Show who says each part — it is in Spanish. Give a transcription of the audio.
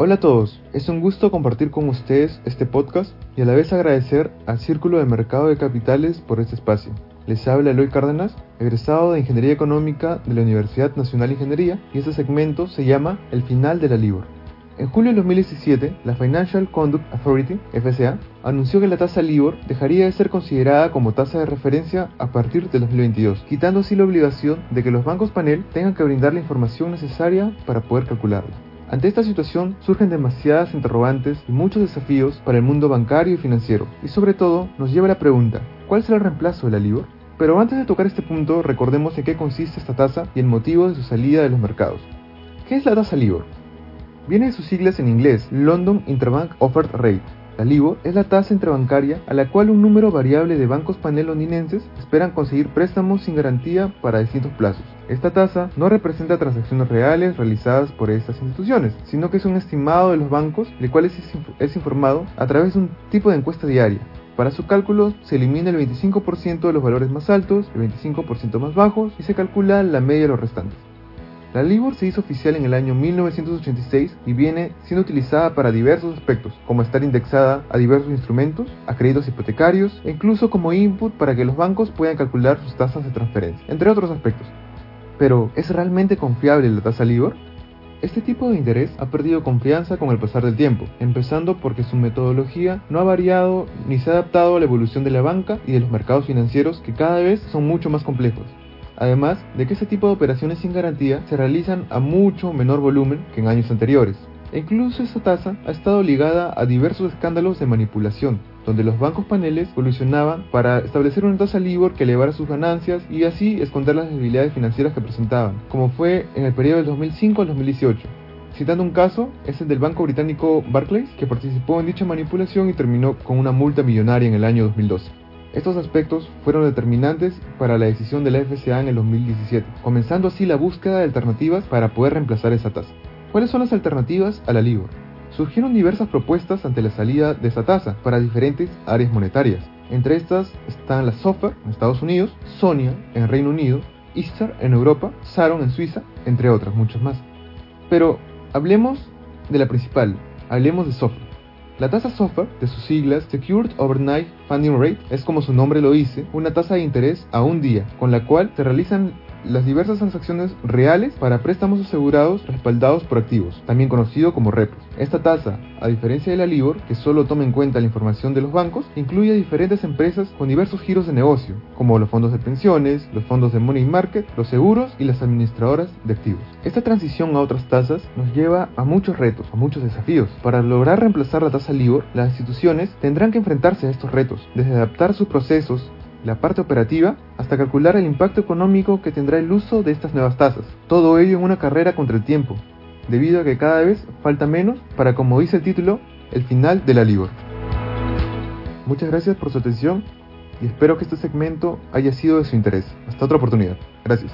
Speaker 1: Hola a todos, es un gusto compartir con ustedes este podcast y a la vez agradecer al Círculo de Mercado de Capitales por este espacio. Les habla Eloy Cárdenas, egresado de Ingeniería Económica de la Universidad Nacional de Ingeniería y este segmento se llama El final de la LIBOR. En julio de 2017, la Financial Conduct Authority, FCA, anunció que la tasa LIBOR dejaría de ser considerada como tasa de referencia a partir de 2022, quitando así la obligación de que los bancos panel tengan que brindar la información necesaria para poder calcularla. Ante esta situación surgen demasiadas interrogantes y muchos desafíos para el mundo bancario y financiero, y sobre todo nos lleva a la pregunta, ¿cuál será el reemplazo de la LIBOR? Pero antes de tocar este punto, recordemos en qué consiste esta tasa y el motivo de su salida de los mercados. ¿Qué es la tasa LIBOR? Viene de sus siglas en inglés, London Interbank Offered Rate, la LIBOR es la tasa interbancaria a la cual un número variable de bancos panel londinenses esperan conseguir préstamos sin garantía para distintos plazos. Esta tasa no representa transacciones reales realizadas por estas instituciones, sino que es un estimado de los bancos, el cual es, informado a través de un tipo de encuesta diaria. Para su cálculo se elimina el 25% de los valores más altos, el 25% más bajos y se calcula la media de los restantes. La LIBOR se hizo oficial en el año 1986 y viene siendo utilizada para diversos aspectos, como estar indexada a diversos instrumentos, a créditos hipotecarios e incluso como input para que los bancos puedan calcular sus tasas de transferencia, entre otros aspectos. Pero, ¿es realmente confiable la tasa LIBOR? Este tipo de interés ha perdido confianza con el pasar del tiempo, empezando porque su metodología no ha variado ni se ha adaptado a la evolución de la banca y de los mercados financieros que cada vez son mucho más complejos además de que este tipo de operaciones sin garantía se realizan a mucho menor volumen que en años anteriores. E incluso esta tasa ha estado ligada a diversos escándalos de manipulación, donde los bancos paneles colusionaban para establecer una tasa LIBOR que elevara sus ganancias y así esconder las debilidades financieras que presentaban, como fue en el periodo del 2005 al 2018. Citando un caso, es el del banco británico Barclays, que participó en dicha manipulación y terminó con una multa millonaria en el año 2012. Estos aspectos fueron determinantes para la decisión de la FCA en el 2017, comenzando así la búsqueda de alternativas para poder reemplazar esa tasa. ¿Cuáles son las alternativas a la LIBOR? Surgieron diversas propuestas ante la salida de esa tasa para diferentes áreas monetarias. Entre estas están la SOFR en Estados Unidos, SONIA en Reino Unido, ISTAR en Europa, SARON en Suiza, entre otras, muchas más. Pero hablemos de la principal, hablemos de SOFR. La tasa SOFR, de sus siglas Secured Overnight Funding Rate, es como su nombre lo dice, una tasa de interés a un día, con la cual se realizan las diversas transacciones reales para préstamos asegurados respaldados por activos, también conocido como repos. Esta tasa, a diferencia de la LIBOR, que solo toma en cuenta la información de los bancos, incluye a diferentes empresas con diversos giros de negocio, como los fondos de pensiones, los fondos de money market, los seguros y las administradoras de activos. Esta transición a otras tasas nos lleva a muchos retos, a muchos desafíos. Para lograr reemplazar la tasa LIBOR, las instituciones tendrán que enfrentarse a estos retos, desde adaptar sus procesos la parte operativa, hasta calcular el impacto económico que tendrá el uso de estas nuevas tasas. Todo ello en una carrera contra el tiempo, debido a que cada vez falta menos para, como dice el título, el final de la LIBOR. Muchas gracias por su atención y espero que este segmento haya sido de su interés. Hasta otra oportunidad. Gracias.